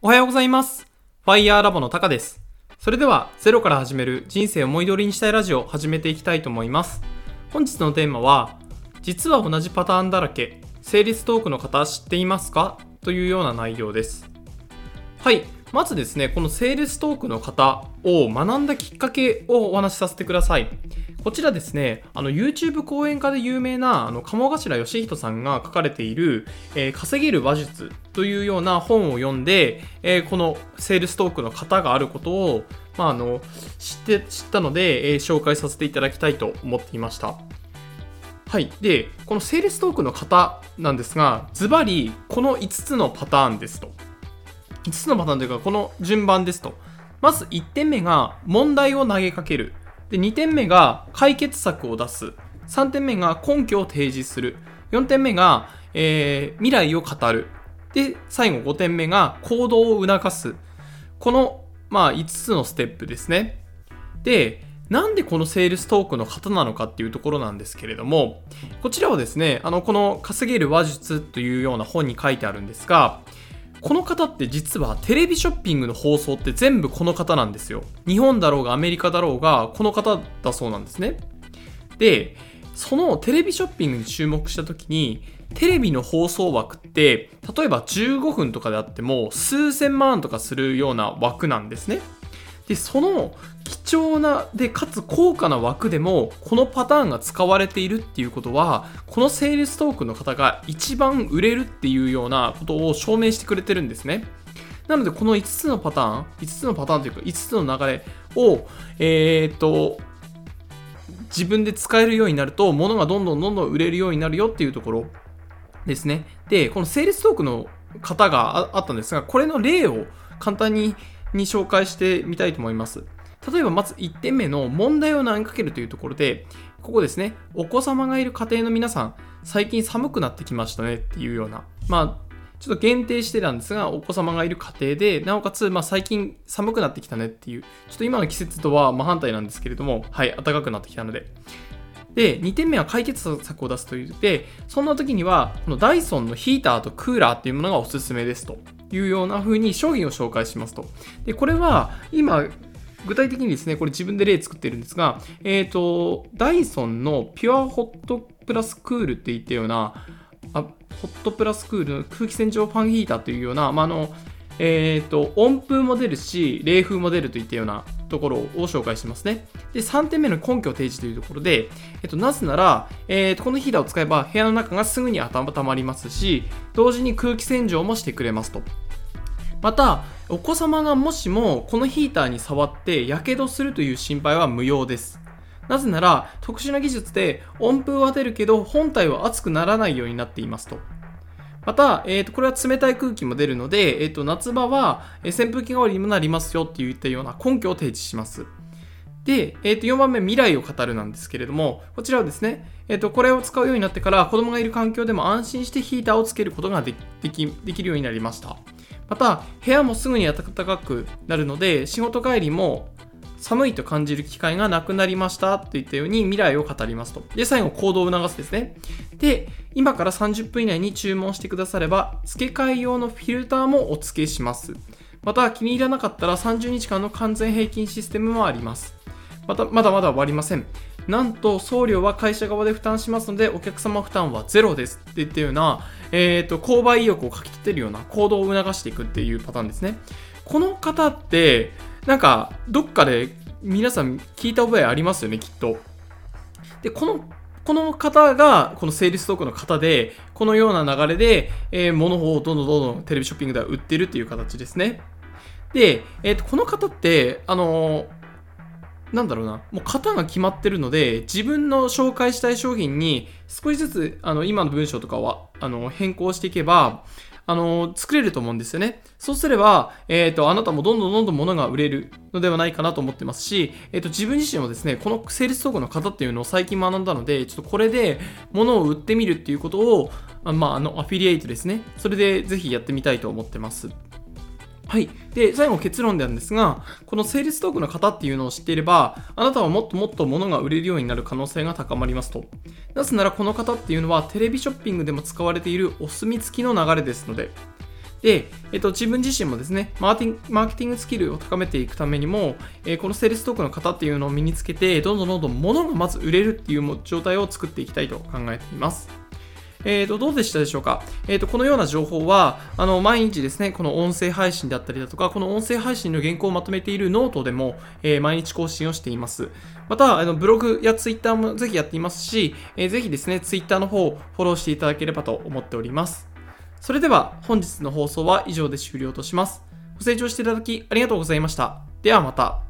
おはようございます。ファイヤーラボのタカです。それでは、ゼロから始める人生を思い通りにしたいラジオを始めていきたいと思います。本日のテーマは、実は同じパターンだらけ、成立トークの方知っていますか？というような内容です。はい。まずですね、このセールストークの方を学んだきっかけをお話しさせてください。こちらですね、あの YouTube 講演家で有名なあの鴨頭義人さんが書かれている、えー稼げる話術というような本を読んで、えーこのセールストークの方があることを、まあ、あの知って知ったので、えー紹介させていただきたいと思っていました。はい。で、このセールストークの方なんですが、ズバリこの5つのパターンですと。5つのパターンというか、この順番ですと。まず1点目が問題を投げかける。で、2点目が解決策を出す。3点目が根拠を提示する。4点目が、えー未来を語る。で、最後5点目が行動を促す。この、まあ、5つのステップですね。で、なんでこのセールストークの方なのかっていうところなんですけれども、こちらはですね、あの、この稼げる話術というような本に書いてあるんですが、この方って実はテレビショッピングの放送って全部この方なんですよ。日本だろうがアメリカだろうがこの方だそうなんですね。で、そのテレビショッピングに注目した時に、テレビの放送枠って、例えば15分とかであっても数千万とかするような枠なんですね。で、その貴重な、で、かつ高価な枠でも、このパターンが使われているっていうことは、このセールストークの方が一番売れるっていうようなことを証明してくれてるんですね。なので、この5つのパターン、5つのパターンというか、5つの流れを、えーっと、自分で使えるようになると、物がどんどんどんどん売れるようになるよっていうところですね。で、このセールストークの方があったんですが、これの例を簡単にに紹介してみたいと思います。例えばまず1点目の問題を投げかけるというところで、ここですね、お子様がいる家庭の皆さん、最近寒くなってきましたねっていうような、まあ、ちょっと限定してなんですが、お子様がいる家庭で、なおかつ、まあ、最近寒くなってきたねっていう、ちょっと今の季節とは真反対なんですけれども、はい、暖かくなってきたので。で、2点目は解決策を出すというで、そんな時には、このダイソンのヒーターとクーラーっていうものがおすすめですというような風に商品を紹介しますと。で、これは今、具体的にですね、これ自分で例作ってるんですが、えっ、と、ダイソンのピュアホットプラスクールっていったような、あホットプラスクールの空気洗浄ファンヒーターというような、まあ、あの、えっ、と、温風も出るし、冷風も出るといったようなところを紹介してますね。で、3点目の根拠を提示というところで、えっと、なぜなら、えっと、このヒーターを使えば部屋の中がすぐに温まりますし、同時に空気洗浄もしてくれますと。また、お子様がもしもこのヒーターに触って火傷するという心配は無用です。なぜなら、特殊な技術で温風は出るけど、本体は熱くならないようになっていますと。また、えー、とこれは冷たい空気も出るので、えー、と夏場は扇風機代わりにもなりますよっていったような根拠を提示します。で、えー、と4番目、未来を語るなんですけれども、こちらはですね、えー、とこれを使うようになってから子供がいる環境でも安心してヒーターをつけることができできるようになりました。また、部屋もすぐに暖かくなるので、仕事帰りも寒いと感じる機会がなくなりましたといったように未来を語りますと。で、最後、行動を促すですね。で、今から30分以内に注文してくだされば、付け替え用のフィルターもお付けします。また、気に入らなかったら30日間の完全平均システムもあります。また、まだまだ終わりません。なんと、送料は会社側で負担しますので、お客様負担はゼロですって言ったような、えっ、と、購買意欲をかき立てるような行動を促していくっていうパターンですね。この方って、なんか、どっかで皆さん聞いた覚えありますよね、きっと。で、この、この方が、このセールストークの方で、このような流れで、えー物をどんどんどんどんテレビショッピングでは売ってるっていう形ですね。で、えーとこの方って、あのーなんだろうな、もう型が決まってるので、自分の紹介したい商品に少しずつ、あの、今の文章とかは、あの、変更していけば、あの、作れると思うんですよね。そうすれば、えっ、と、あなたもどんどんどんどん物が売れるのではないかなと思ってますし、えっ、と、自分自身もですね、このセールストークの方っていうのを最近学んだので、ちょっとこれで物を売ってみるっていうことを、あまあ、あの、アフィリエイトですね。それでぜひやってみたいと思ってます。はい。で、最後結論なんですが、このセールストークの方っていうのを知っていれば、あなたはもっともっと物が売れるようになる可能性が高まりますと。なぜならこの方っていうのはテレビショッピングでも使われているお墨付きの流れですので。で、えっと、自分自身もですねマーティン、マーケティングスキルを高めていくためにも、えー、このセールストークの方っていうのを身につけて、どんどんどんどん物がまず売れるっていう状態を作っていきたいと考えています。えーと、どうでしたでしょうか、えーと、このような情報はあの毎日ですねこの音声配信であったりだとかこの音声配信の原稿をまとめているノートでも、えー、毎日更新をしています。またあのブログやツイッターもぜひやっていますし、えー、ぜひですねツイッターの方をフォローしていただければと思っております。それでは本日の放送は以上で終了とします。ご清聴していただきありがとうございました。ではまた。